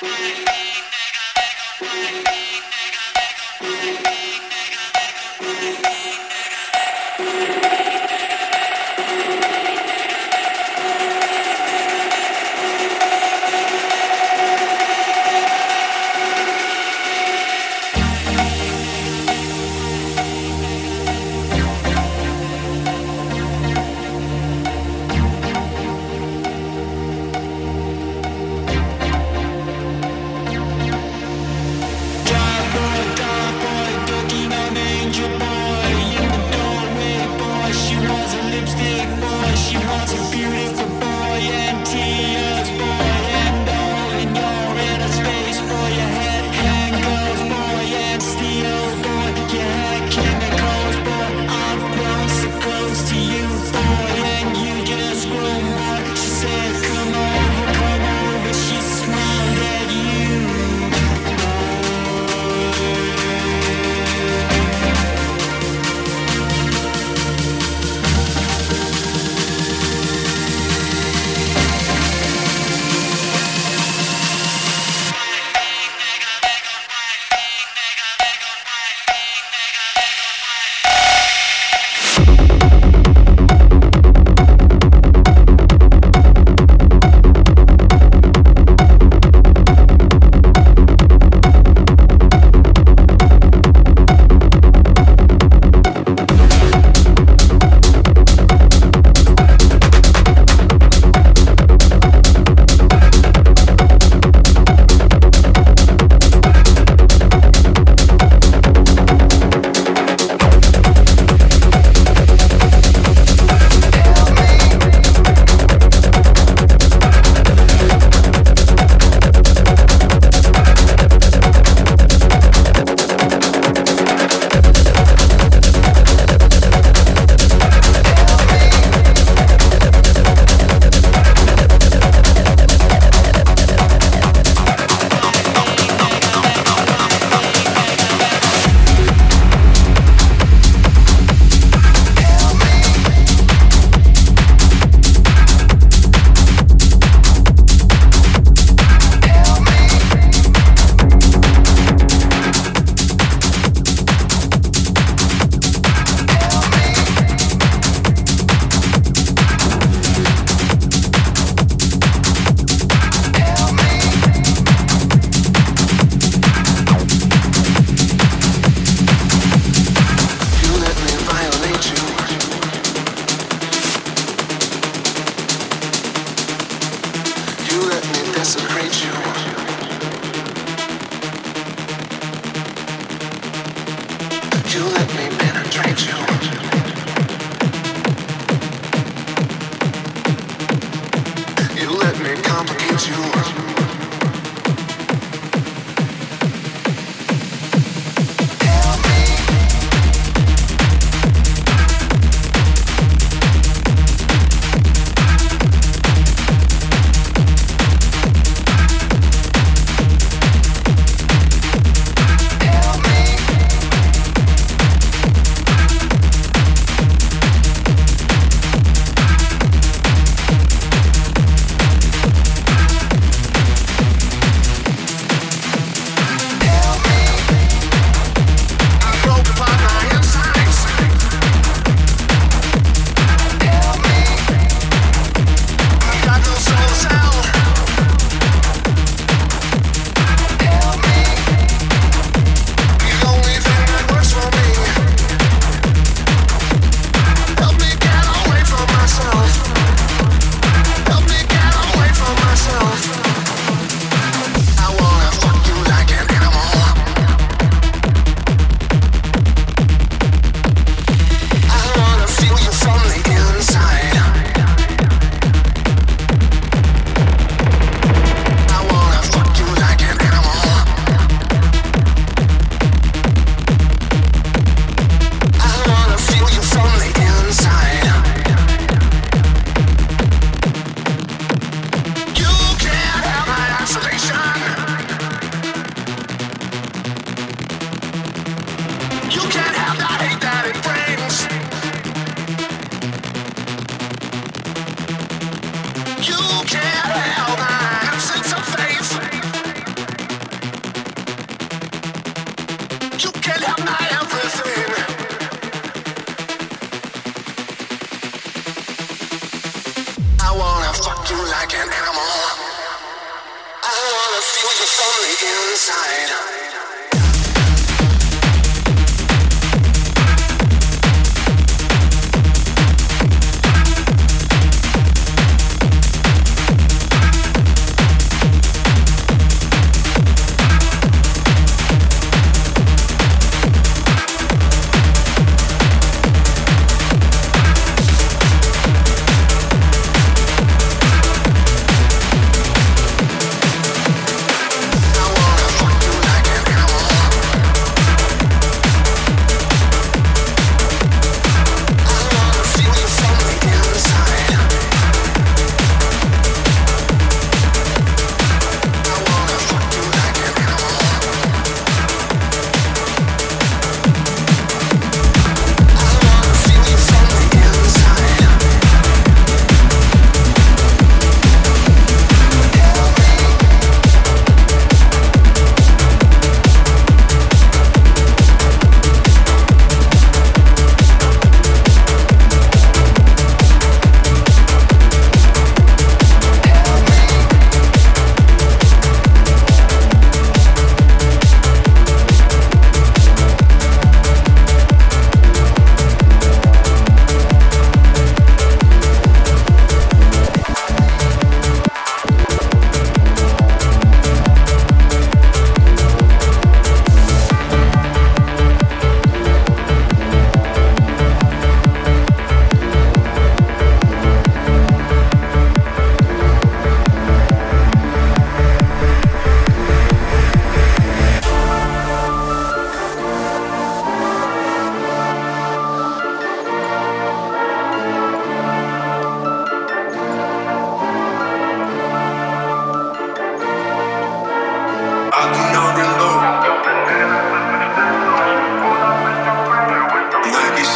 Bye.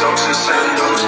socks and sandals.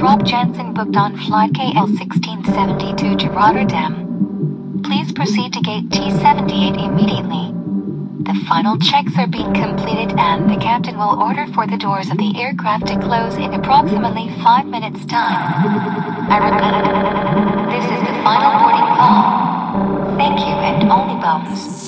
Rob Jansen booked on flight KL1672 to Rotterdam. Please proceed to gate T78 immediately. The final checks are being completed and the captain will order for the doors of the aircraft to close in approximately five minutes' time. I repeat, this is the final boarding call. Thank you and only bones.